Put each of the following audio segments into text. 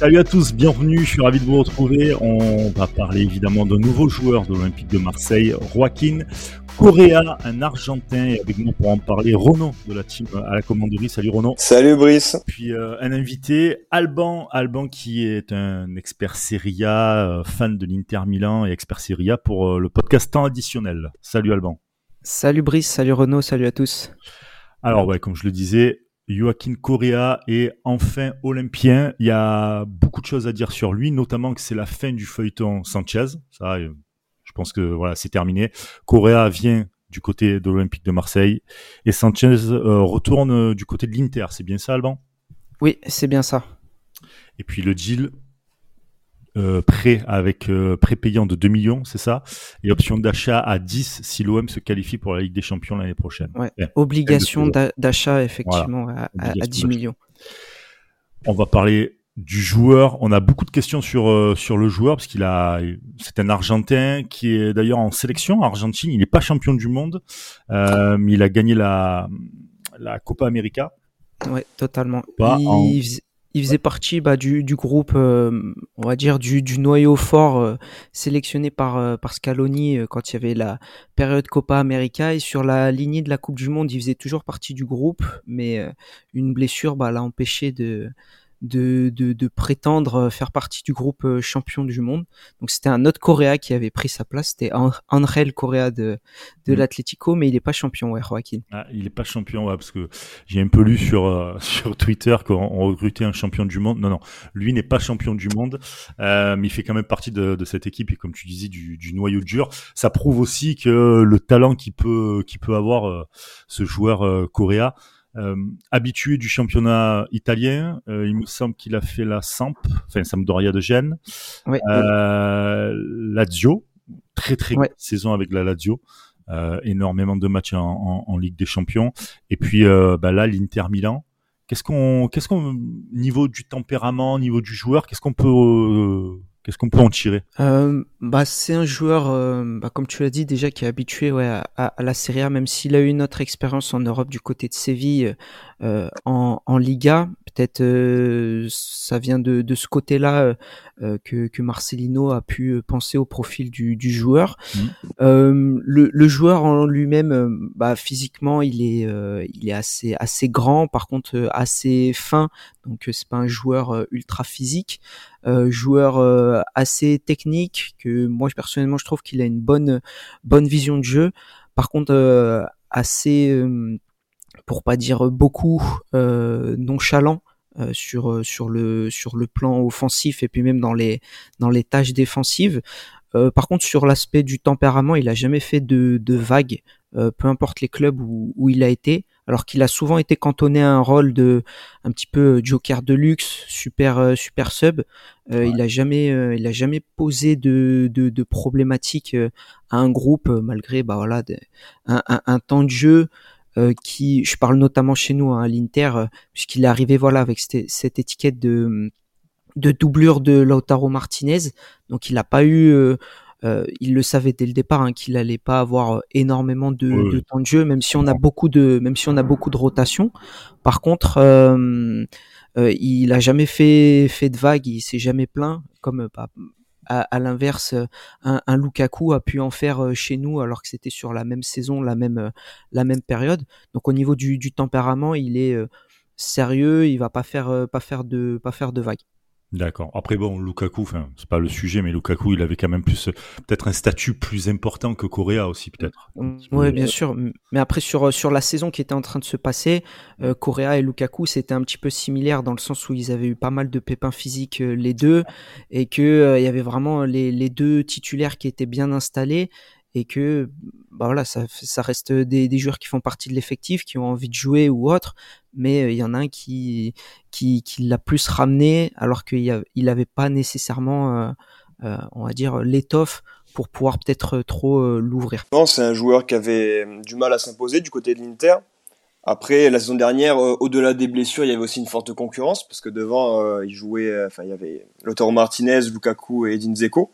Salut à tous, bienvenue, je suis ravi de vous retrouver. On va parler évidemment d'un nouveau joueur de l'Olympique de Marseille, Joaquin Correa, un Argentin, et avec nous pour en parler, Renaud de la team à la commanderie. Salut Renaud. Salut Brice. Puis euh, un invité, Alban, Alban qui est un expert Serie A, euh, fan de l'Inter Milan et expert Serie A pour euh, le podcast temps additionnel. Salut Alban. Salut Brice, salut Renaud, salut à tous. Alors ouais, comme je le disais, Joaquin Correa est enfin olympien. Il y a beaucoup de choses à dire sur lui, notamment que c'est la fin du feuilleton Sanchez. Ça, euh, je pense que voilà, c'est terminé. Correa vient du côté de l'Olympique de Marseille et Sanchez euh, retourne euh, du côté de l'Inter. C'est bien ça, Alban? Oui, c'est bien ça. Et puis le deal, euh, prêt avec euh, prêt payant de 2 millions, c'est ça? Et option d'achat à 10 si l'OM se qualifie pour la Ligue des Champions l'année prochaine. Ouais. Obligation d'achat effectivement à, à, 10 millions. On va parler du joueur. On a beaucoup de questions sur euh, sur le joueur parce qu'il a c'est un Argentin qui est d'ailleurs en sélection Argentine. Il n'est pas champion du monde, euh, mais il a gagné la la Copa América. Ouais, totalement. il, il faisait partie bah, du, du groupe, euh, on va dire du, du noyau fort euh, sélectionné par euh, par Scaloni quand il y avait la période Copa América. Et sur la lignée de la Coupe du Monde, il faisait toujours partie du groupe, mais une blessure bah, l'a empêché de de, de, de, prétendre faire partie du groupe euh, champion du monde. Donc c'était un autre Coréa qui avait pris sa place, c'était Angel Correa de, de mm. l'Atlético, mais il n'est pas champion, ouais, Joaquin. Ah, il n'est pas champion, ouais, parce que j'ai un peu lu sur, euh, sur Twitter qu'on recrutait un champion du monde. Non, non, lui n'est pas champion du monde, euh, mais il fait quand même partie de, de, cette équipe et comme tu disais, du, du noyau dur. Ça prouve aussi que le talent qu'il peut, qu'il peut avoir euh, ce joueur Coréa, euh, habitué du championnat italien, euh, il me semble qu'il a fait la Samp, enfin Sampdoria de Gênes, oui, euh, Lazio, très très ouais. saison avec la Lazio, euh, énormément de matchs en, en, en, Ligue des Champions, et puis euh, bah là l'Inter Milan. Qu'est-ce qu'on, qu'est-ce qu'on, niveau du tempérament, niveau du joueur, qu'est-ce qu'on peut euh, Qu'est-ce qu'on peut en tirer? Euh, bah, C'est un joueur, euh, bah, comme tu l'as dit déjà, qui est habitué à, la Serie A, même s'il a eu une autre expérience en Europe du côté de Séville euh, en, en, Liga. Peut-être ça vient de, de ce côté-là que, que, Marcelino a pu penser au profil du, du joueur. Mmh. Le, le, joueur en lui-même, bah, physiquement, il est, il est assez, assez grand, par contre assez fin, donc c'est pas un joueur ultra physique. Euh, joueur euh, assez technique que moi personnellement je trouve qu'il a une bonne bonne vision de jeu. Par contre euh, assez pour pas dire beaucoup nonchalant euh, sur sur le sur le plan offensif et puis même dans les dans les tâches défensives. Euh, par contre sur l'aspect du tempérament, il a jamais fait de, de vagues, peu importe les clubs où, où il a été alors qu'il a souvent été cantonné à un rôle de un petit peu euh, joker de luxe, super euh, super sub. Euh, Il a jamais euh, il a jamais posé de de, de problématiques à un groupe malgré bah voilà un, un, un, temps de jeu qui je parle notamment chez nous hein, à l'Inter puisqu'il est arrivé voilà avec cette, cette étiquette de de doublure de Lautaro Martinez donc il n'a pas eu euh, il le savait dès le départ hein, qu'il allait pas avoir euh, énormément de, oui. de, temps de jeu, même si on a beaucoup de, même si on a beaucoup de rotation. Par contre, euh, euh, il a jamais fait fait de vagues, il s'est jamais plaint, comme bah, à, l'inverse, un, Lukaku a pu en faire chez nous alors que c'était sur la même saison, la même même période. Donc au niveau du, tempérament, il est sérieux, il va pas faire pas faire de pas faire de vagues. D'accord. Après bon, Lukaku, enfin c'est pas le sujet, mais Lukaku, il avait quand même plus peut-être un statut plus important que Correa aussi peut-être. Oui, bien sûr. Mais après sur sur la saison qui était en train de se passer, euh, Correa et Lukaku c'était un petit peu similaire dans le sens où ils avaient eu pas mal de pépins physiques euh, les deux et que euh, il y avait vraiment les les deux titulaires qui étaient bien installés et que bah voilà ça, reste des, joueurs qui font partie de l'effectif qui ont envie de jouer ou autre mais euh, il y en a un qui qui, qui l'a plus ramené alors qu'il il avait pas nécessairement euh, euh, on va dire l'étoffe pour pouvoir peut-être trop l'ouvrir. Non, c'est un joueur qui avait du mal à s'imposer du côté de l'Inter. Après la saison dernière, au-delà des blessures, il y avait aussi une forte concurrence parce que devant, il jouait, enfin il y avait Lautaro Martinez, Lukaku et Edin Dzeko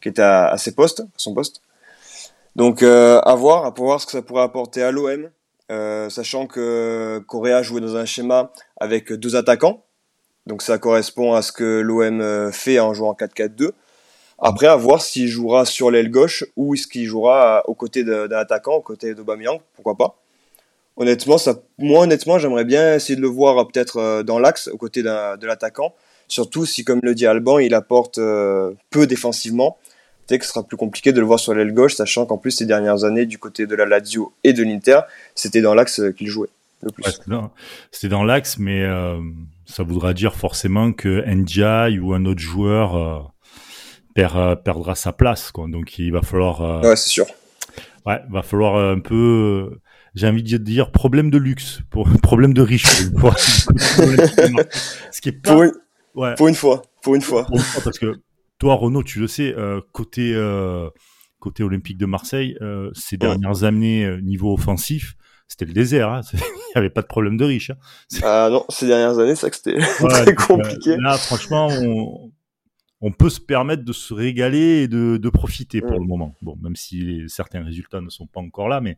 qui étaient à, à ses postes, à son poste. Donc euh, à voir, à voir ce que ça pourrait apporter à l'OM, euh, sachant que Correa jouait dans un schéma avec deux attaquants, Donc ça correspond à ce que l'OM fait en jouant en 4-4-2. Après, à voir s'il jouera sur l'aile gauche ou est-ce qu'il jouera aux côtés d'un attaquant, aux côtés d'Aubameyang, pourquoi pas. Honnêtement, ça, moi, honnêtement, j'aimerais bien essayer de le voir peut-être dans l'axe, aux côtés de l'attaquant. Surtout si, comme le dit Alban, il apporte peu défensivement que ce sera plus compliqué de le voir sur l'aile gauche, sachant qu'en plus ces dernières années, du côté de la Lazio et de l'Inter, c'était dans l'axe qu'il jouait le plus. c'était dans l'axe, mais euh, ça voudra dire forcément que Ndiaye ou un autre joueur euh, perd, euh, perdra sa place, quoi. Donc il va falloir. ouais, c'est sûr. Ouais, va falloir un peu j'ai envie de dire problème de luxe, pour problème de riche. Pour Ce qui est pas... pour, une... Ouais. pour une fois, pour une fois. Parce que toi, Renaud, tu le sais, euh, côté euh, côté Olympique de Marseille, euh, ces dernières années niveau offensif, c'était le désert. Hein. Il n'y avait pas de problème de riche. Hein. Ah non, ces dernières années, c'est que c'était très compliqué. Là, franchement, on, on peut se permettre de se régaler et de, de profiter pour le moment. Bon, même si certains résultats ne sont pas encore là, mais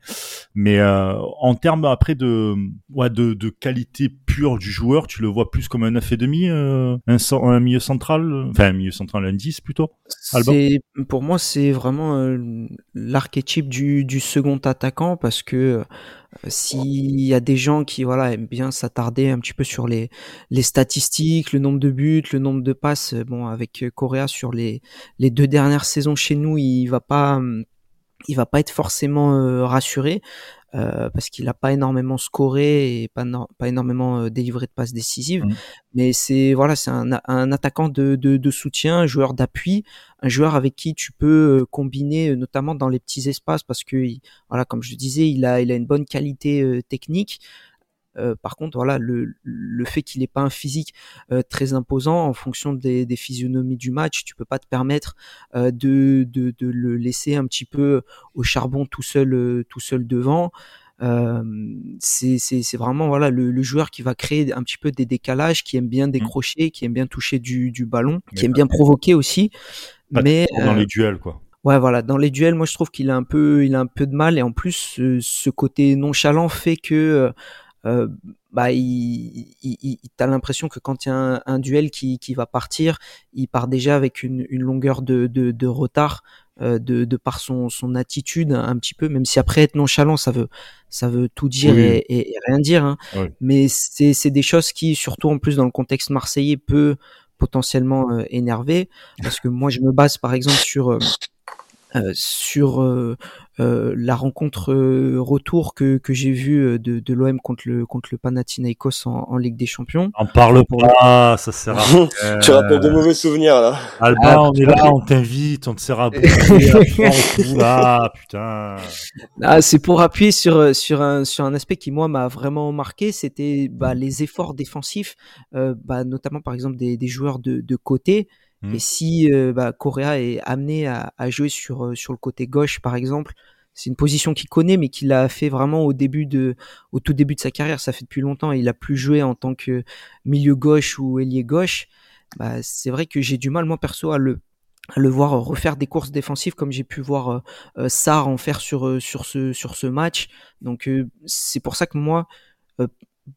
mais euh, en termes après de ouais, de, de qualité pure du joueur, tu le vois plus comme un 9 et demi, euh, un, un milieu central, enfin un milieu central un 10 plutôt. Pour moi c'est vraiment euh, l'archétype du, second attaquant parce que euh, s'il y a des gens qui voilà aiment bien s'attarder un petit peu sur les les statistiques, le nombre de buts, le nombre de passes, euh, bon avec Correa sur les les deux dernières saisons chez nous, il va pas hum, il va pas être forcément rassuré. Euh, parce qu'il n'a pas énormément scoré et pas, pas énormément euh, délivré de passes décisives. Mmh. Mais c'est voilà, c'est un, un, attaquant de, de, de, soutien, un joueur d'appui, un joueur avec qui tu peux euh, combiner, notamment dans les petits espaces, parce que voilà, comme je disais, il a il a une bonne qualité technique. Euh, par contre, voilà, le, le fait qu'il n'ait pas un physique euh, très imposant en fonction des, des, physionomies du match, tu peux pas te permettre euh, de, de, de, le laisser un petit peu au charbon tout seul, tout seul devant. c'est vraiment voilà le, le, joueur qui va créer un petit peu des décalages, qui aime bien mmh. décrocher, qui aime bien toucher du, du ballon, qui aime bien provoquer aussi. mais dans les duels quoi. Ouais, voilà, dans les duels, moi je trouve qu'il a un peu, il a un peu de mal et en plus ce, ce côté nonchalant fait que euh, bah, il, il, t'as l'impression que quand il y a un, duel qui, qui, va partir, il part déjà avec une, une longueur de, de, de retard euh, de, de, par son, son attitude un petit peu, même si après être nonchalant, ça veut, ça veut tout dire et, et, rien dire. Hein. Mais c'est des choses qui, surtout en plus dans le contexte marseillais, peut potentiellement euh, énerver. Parce que moi, je me base par exemple sur euh, euh, sur euh, euh, la rencontre retour que, que j'ai vue de, de l'OM contre le contre le Panathinaikos en, en Ligue des Champions. En parle pas, ça sert à rien. tu rappelles de mauvais souvenirs là. Alba, ah, on est là, on t'invite, on te sert à là, putain. Ah, c'est pour appuyer sur sur un sur un aspect qui moi m'a vraiment marqué, c'était bah, les efforts défensifs, euh, bah, notamment par exemple des, des joueurs de, de côté. Et mmh. si euh, bah, Correa est amené à, à, jouer sur euh, sur le côté gauche, par exemple, c'est une position qu'il connaît, mais qu'il a fait vraiment au début de, au tout début de sa carrière. Ça fait depuis longtemps. il a plus joué en tant que milieu gauche ou ailier gauche. Bah, c'est vrai que j'ai du mal, moi perso, à le à le voir refaire des courses défensives comme j'ai pu voir euh, euh Sarr en faire sur sur ce sur ce match. Donc c'est pour ça que moi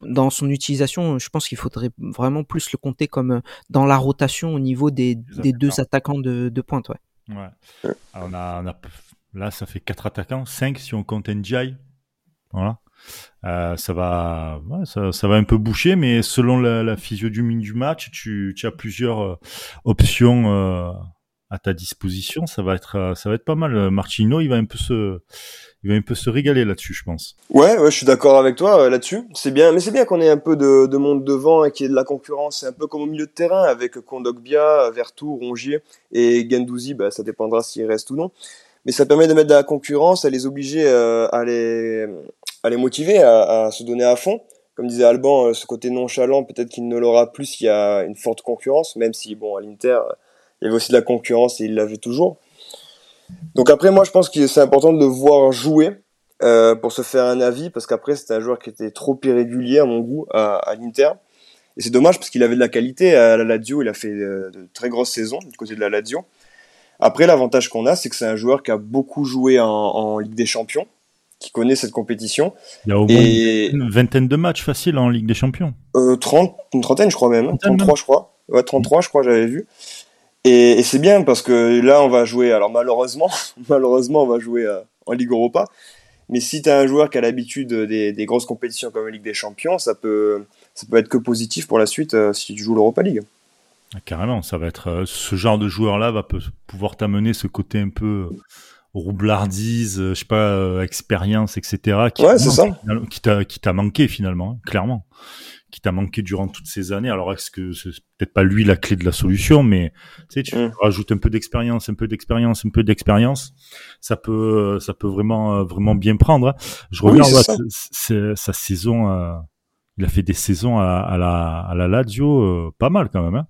dans son utilisation, je pense qu'il faudrait vraiment plus le compter comme euh, dans la rotation au niveau des, des deux attaquants de, de pointe. Ouais. ouais. on a, on a, là, ça fait quatre attaquants, cinq si on compte NGI. Voilà. Euh, ça va, ouais, ça, ça, va un peu boucher, mais selon la, la physio du, du match, tu, tu as plusieurs euh, options euh, à ta disposition. Ça va être, ça va être pas mal. Martino, il va un peu se, il va un peu se régaler là-dessus, je pense. Ouais, je suis d'accord avec toi euh, là-dessus. C'est bien, mais c'est bien qu'on ait un peu de, de monde devant et qu'il y ait de la concurrence. C'est un peu comme au milieu de terrain avec Kondogbia, Vertou, Rongier et Gendouzi. Bah, ça dépendra s'il reste ou non. Mais ça permet de mettre de la concurrence, à les obliger euh, à les à les motiver à, à, se donner à fond. Comme disait Alban, euh, ce côté nonchalant, peut-être qu'il ne l'aura plus s'il y a une forte concurrence, même si bon à l'Inter il y avait aussi de la concurrence et il l'avait toujours. Donc après, moi, je pense que c'est important de le voir jouer euh, pour se faire un avis, parce qu'après, c'était un joueur qui était trop irrégulier à mon goût à, à l'Inter. Et c'est dommage parce qu'il avait de la qualité à la Lazio, il a fait euh, de, très grosses saisons du côté de la Lazio. Après, l'avantage qu'on a, c'est que c'est un joueur qui a beaucoup joué en, en, Ligue des Champions. qui connaît cette compétition. Il y a au moins une vingtaine de matchs faciles en Ligue des Champions. Euh, 30, une trentaine, je crois même. 33, je crois. Ouais, 33, je crois, j'avais vu. Et, et c'est bien parce que là, on va jouer. Alors malheureusement, malheureusement, on va jouer euh, en Ligue Europa. Mais si tu as un joueur qui a l'habitude des, des, grosses compétitions comme la Ligue des Champions, ça peut, ça peut être que positif pour la suite euh, si tu joues l'Europa League. Ah, carrément, ça va être euh, ce genre de joueur-là va pouvoir t'amener ce côté un peu roublardise, je sais pas, expérience, etc. Qui, ouais, c'est ça. Qui t'a, qui t'a manqué finalement, hein, clairement qui t'a manqué durant toutes ces années. Alors est-ce que c'est peut-être pas lui la clé de la solution, mais tu sais, tu mm. rajoutes un peu d'expérience, un peu d'expérience, un peu d'expérience, ça peut, ça peut vraiment, vraiment bien prendre. Hein. Je reviens oui, sa saison. Euh, il a fait des saisons à, la, à la Lazio, euh, pas mal quand même. Hein.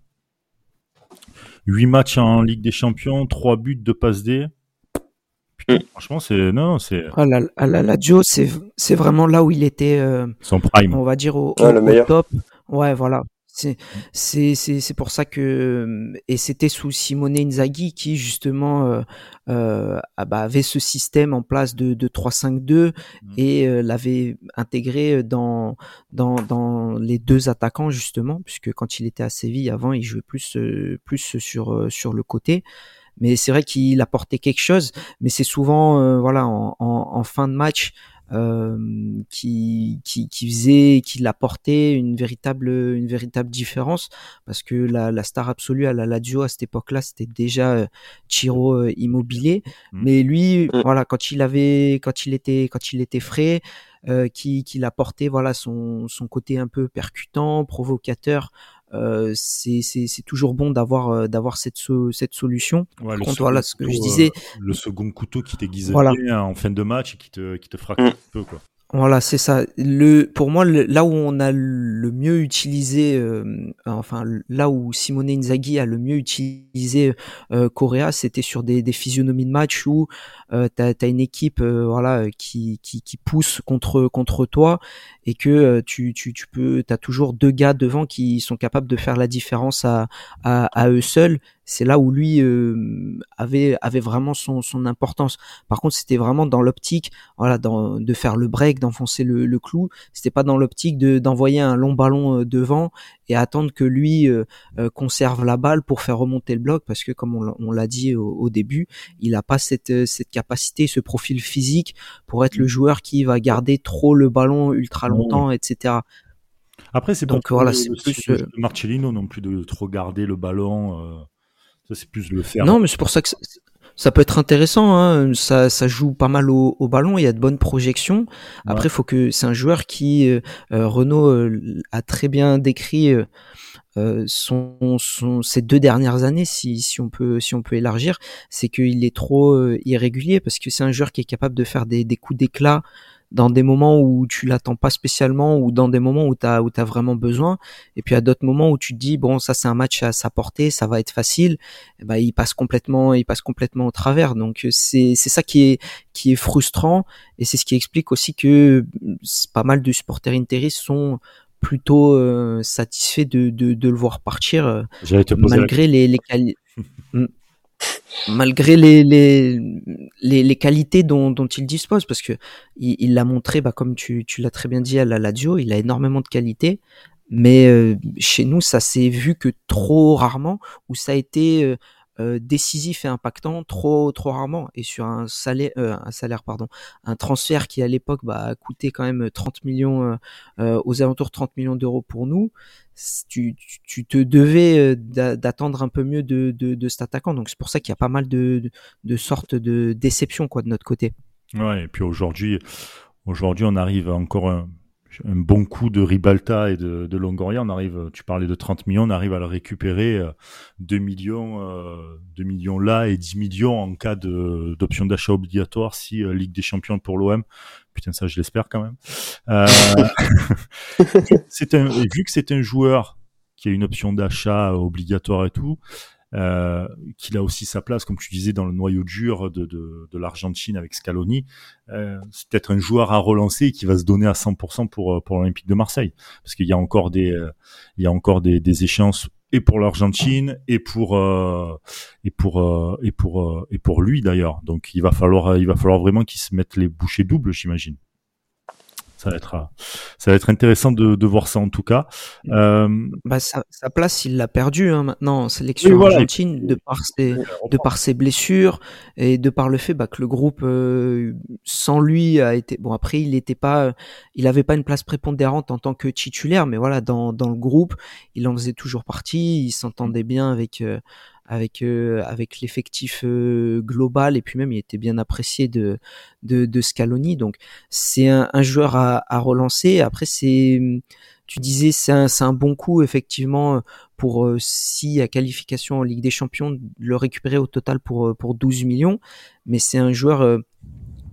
8 matchs en Ligue des Champions, 3 buts de passe D. Mm. Franchement, c'est non, c'est. Ah, la, la, la c'est c'est vraiment là où il était. Euh, Son prime. On va dire au, au, top. Ouais, voilà. C'est c'est c'est pour ça que et c'était sous Simone Inzaghi qui justement euh, euh, ah bah, avait ce système en place de, de 3-5-2 mm. et euh, l'avait intégré dans dans dans les deux attaquants justement puisque quand il était à Séville avant il jouait plus euh, plus sur sur le côté mais c'est vrai qu'il apportait quelque chose, mais c'est souvent euh, voilà en, en, en, fin de match euh, qui, qui, qui faisait, qui apportait une véritable une véritable différence parce que la, la star absolue à la Lazio à cette époque-là c'était déjà euh, Chiro euh, Immobilier, mmh. mais lui mmh. voilà quand il avait quand il était quand il était frais euh, qui, qui apportait voilà son, son côté un peu percutant, provocateur euh, c'est toujours bon d'avoir euh, d'avoir cette cette solution. Ouais, contre, voilà ce que je disais. Euh, le second couteau qui t'aiguise voilà. bien en fin de match et qui te qui te frappe mm. un peu quoi. Voilà, c'est ça. Le, pour moi, là où on a le mieux utilisé, euh, enfin là où Simone Inzaghi a le mieux utilisé euh, Correa, c'était sur des, physionomies de match où euh, t'as as une équipe, euh, voilà, qui, qui, pousse contre contre toi et que tu, tu, tu peux, t'as toujours deux gars devant qui sont capables de faire la différence à, à eux seuls c'est là où lui euh, avait avait vraiment son, son importance. Par contre, c'était vraiment dans l'optique, voilà, dans, de faire le break, d'enfoncer le, le clou. C'était pas dans l'optique de d'envoyer un long ballon euh, devant et attendre que lui euh, conserve la balle pour faire remonter le bloc, parce que comme on, l'a dit au, début, il a pas cette cette capacité, ce profil physique pour être le mmh. joueur qui va garder trop le ballon ultra longtemps, etc. Après, c'est donc voilà, c'est plus Marcellino non plus de trop garder le ballon. Ça, c'est plus le faire. Non, mais c'est pour ça que ça, peut être intéressant. Hein. Ça, ça joue pas mal au, au, ballon. Il y a de bonnes projections. Après, il faut que c'est un joueur qui euh, euh Renault euh, a très bien décrit. Euh, euh, son, son, ces deux dernières années, si, si on peut si on peut élargir, c'est qu'il est trop irrégulier parce que c'est un joueur qui est capable de faire des, des coups d'éclat dans des moments où tu l'attends pas spécialement ou dans des moments où tu as où tu vraiment besoin. Et puis à d'autres moments où tu te dis bon ça c'est un match à sa portée, ça va être facile, et ben il passe complètement il passe complètement au travers. Donc c'est c'est ça qui est qui est frustrant. Et c'est ce qui explique aussi que pas mal de supporters interis sont plutôt euh, satisfaits de, de, de, le voir partir euh, malgré les, les hmm malgré les, les, les, qualités dont, dont, il dispose, parce que il l'a montré, bah, comme tu, tu l'as très bien dit à la Lazio, il a énormément de qualités, mais euh, chez nous, ça s'est vu que trop rarement, où ça a été euh, euh, décisif et impactant trop trop rarement et sur un salaire euh, un salaire pardon un transfert qui à l'époque bah, a coûté quand même 30 millions euh, aux alentours de 30 millions d'euros pour nous tu, tu te devais d'attendre un peu mieux de, de, cet attaquant. Donc c'est pour ça qu'il y a pas mal de, de, de sortes de déceptions quoi de notre côté. Ouais et puis aujourd'hui aujourd'hui on arrive encore un un bon coup de Ribalta et de, de, Longoria, on arrive, tu parlais de 30 millions, on arrive à le récupérer 2 euh, millions, euh, 2 millions là et 10 millions en cas d'option d'achat obligatoire si euh, Ligue des Champions pour l'OM. Putain, ça, je l'espère quand même. Euh, c'est un, vu que c'est un joueur qui a une option d'achat obligatoire et tout, euh, qu'il a aussi sa place, comme tu disais, dans le noyau dur de, de, de l'Argentine avec Scaloni. Euh, c'est peut-être un joueur à relancer qui va se donner à 100% pour pour l'Olympique de Marseille, parce qu'il y a encore des il y a encore des, des échéances et pour l'Argentine et pour euh, et pour euh, et pour euh, et pour lui d'ailleurs. Donc il va falloir il va falloir vraiment qu'il se mette les bouchées doubles, j'imagine ça va être euh, ça va être intéressant de, de voir ça en tout cas. Euh... Bah, sa, sa, place, il l'a perdu hein, maintenant en sélection voilà. argentine de par ses de par ses blessures et de par le fait bah, que le groupe euh, sans lui a été bon après il n'était pas il avait pas une place prépondérante en tant que titulaire mais voilà dans dans le groupe il en faisait toujours partie il s'entendait bien avec euh, avec euh, avec l'effectif euh, global et puis même il était bien apprécié de de, de Scaloni. Donc c'est un, un, joueur à, à relancer. Après c'est tu disais c'est un, un bon coup effectivement pour euh, si à qualification en Ligue des Champions le récupérer au total pour pour 12 millions. Mais c'est un joueur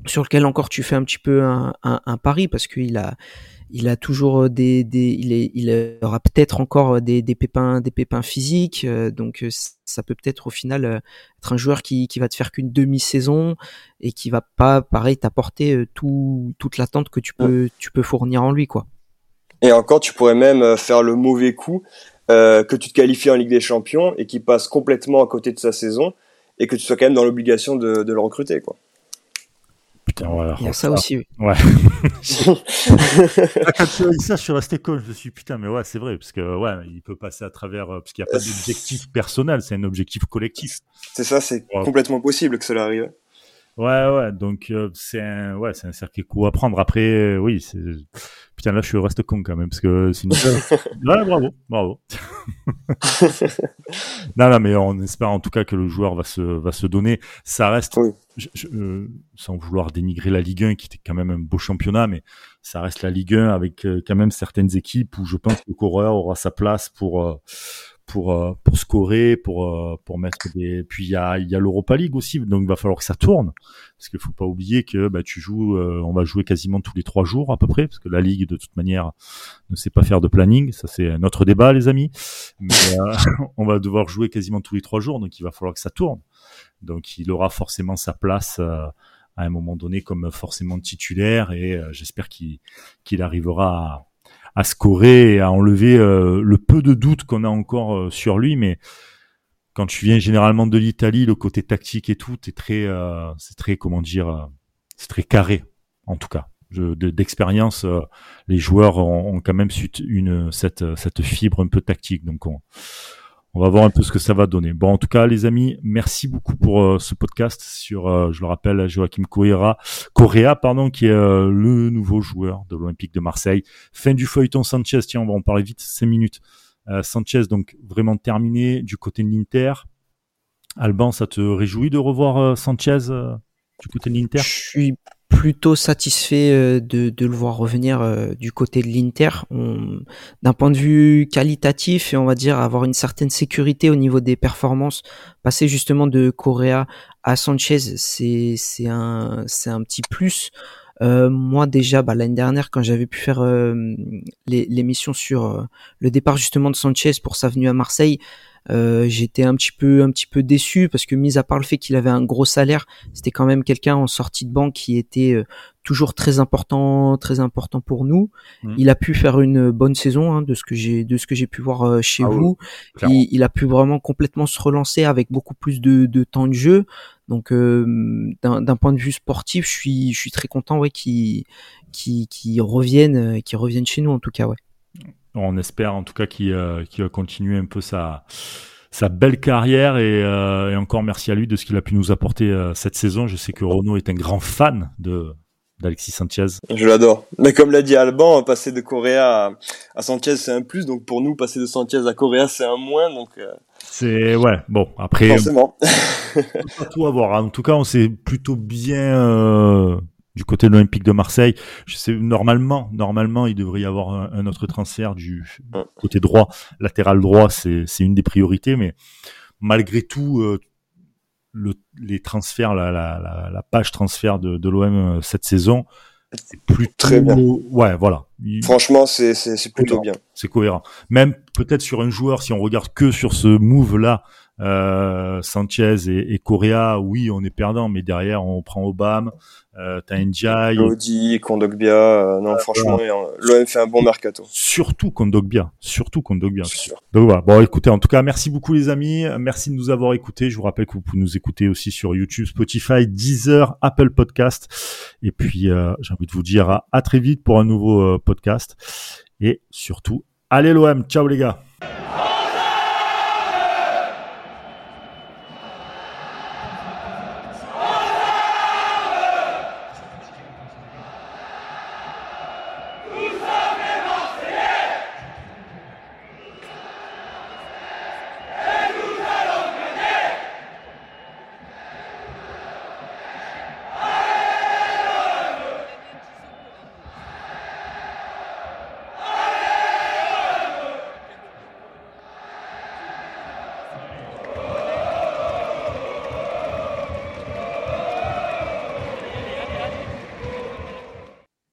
sur lequel encore tu fais un petit peu un, un, un pari parce qu'il a il a toujours des, des il, est, il aura peut-être encore des, des pépins des pépins physiques euh, donc euh, ça peut peut-être au final euh, être un joueur qui, qui va te faire qu'une demi-saison et qui va pas pareil t'apporter tout toute l'attente que tu peux tu peux fournir en lui quoi. Et encore tu pourrais même faire le mauvais coup euh, que tu te qualifies en Ligue des Champions et qui passe complètement à côté de sa saison et que tu sois quand même dans l'obligation de, de le recruter quoi. Putain, voilà. Il y a ça aussi, oui. Ouais. Quand tu as dit ça, je suis resté con. Je me suis dit, putain, mais ouais, c'est vrai, parce que, ouais, il peut passer à travers, parce qu'il n'y a pas d'objectif personnel, c'est un objectif collectif. C'est ça, c'est ouais. complètement possible que cela arrive. Ouais, ouais, donc euh, c'est un, ouais, c'est un circuit coup à prendre. Après, euh, oui, c'est, putain, là, je reste con quand même parce que c'est une... ouais, bravo, bravo. non, non, mais on espère en tout cas que le joueur va se, va se donner. Ça reste, oui. je, je, euh, sans vouloir dénigrer la Ligue 1, qui était quand même un beau championnat, mais ça reste la Ligue 1 avec euh, quand même certaines équipes où je pense que le coureur aura sa place pour euh, pour euh, pour scorer, pour euh, pour mettre des. Puis il y a il y a l'Europa League aussi, donc il va falloir que ça tourne, parce qu'il faut pas oublier que bah tu joues, euh, on va jouer quasiment tous les trois jours à peu près, parce que la ligue de toute manière ne sait pas faire de planning, ça c'est notre débat les amis, mais on va devoir jouer quasiment tous les trois jours, donc il va falloir que ça tourne, donc il aura forcément sa place à un moment donné comme forcément titulaire et j'espère qu'il qu'il arrivera à à scorer et à enlever euh, le peu de doute qu'on a encore euh, sur lui. Mais quand tu viens généralement de l'Italie, le côté tactique et tout, c'est très, euh, c'est très, comment dire, c'est très carré, en tout cas. D'expérience, les joueurs ont, ont, quand même une cette cette fibre un peu tactique. Donc on, on va voir un peu ce que ça va donner. Bon, en tout cas, les amis, merci beaucoup pour euh, ce podcast sur, euh, je le rappelle, Joachim Correa, Correa pardon, qui est euh, le nouveau joueur de l'Olympique de Marseille. Fin du feuilleton Sanchez, tiens, on va en parler vite, 5 minutes. Sanchez, donc vraiment terminé du côté de l'Inter. Alban, ça te réjouit de revoir Sanchez du côté de l'Inter? Plutôt satisfait euh, de, le voir revenir euh, du côté de l'Inter. D'un point de vue qualitatif et on va dire avoir une certaine sécurité au niveau des performances, passer justement de Correa à Sanchez, c'est un c'est un petit plus. Euh, moi déjà, bah, l'année dernière, quand j'avais pu faire euh, l'émission sur euh, le départ justement de Sanchez pour sa venue à Marseille, j'étais un petit peu un petit peu déçu parce que mis à part le fait qu'il avait un gros salaire, c'était quand même quelqu'un en sortie de banque qui était toujours très important très important pour nous. Mmh. Il a pu faire une bonne saison hein, de ce que j'ai de ce que j'ai pu voir euh, chez ah vous. Oui, il, il, a pu vraiment complètement se relancer avec beaucoup plus de, de temps de jeu. Donc euh, d'un point de vue sportif, je suis je suis très content ouais qui qui qui reviennent qui reviennent chez nous en tout cas ouais. On espère en tout cas qu'il euh, qu va continuer un peu sa, sa belle carrière et, euh, et, encore merci à lui de ce qu'il a pu nous apporter euh, cette saison. Je sais que Renaud est un grand fan de d'Alexis Sanchez. Je l'adore. Mais comme l'a dit Alban, passer de Correa à, à Sanchez c'est un plus, donc pour nous passer de Sanchez à Correa c'est un moins, donc. Euh, c'est ouais bon après. Forcément. pas tout avoir. En tout cas on s'est plutôt bien euh, du côté de l'Olympique de Marseille. Je sais normalement, normalement, il devrait y avoir un, un autre transfert du côté droit, latéral droit, c'est c'est une des priorités, mais malgré tout, euh, le, les transferts, la, la, la, la, page transfert de, de l'OM cette saison, c'est plutôt très bien. Ouais, voilà. Il... Franchement, c'est c'est plutôt bien. C'est cohérent. Même peut-être sur un joueur, si on regarde que sur ce move-là, euh, Sanchez et, et, Correa, oui, on est perdant, mais derrière, on prend Obama, euh, t'as Ndiaye. Lodi, Kondogbia, euh, non, franchement, l'OM fait un bon mercato. Surtout Kondogbia, surtout Kondogbia. Donc voilà. Bon, écoutez, en tout cas, merci beaucoup les amis, merci de nous avoir écoutés. Je vous rappelle que vous pouvez nous écouter aussi sur YouTube, Spotify, Deezer, Apple Podcast. Et puis, euh, j'ai envie de vous dire à, à très vite pour un nouveau euh, podcast. Et surtout, allez l'OM, ciao les gars.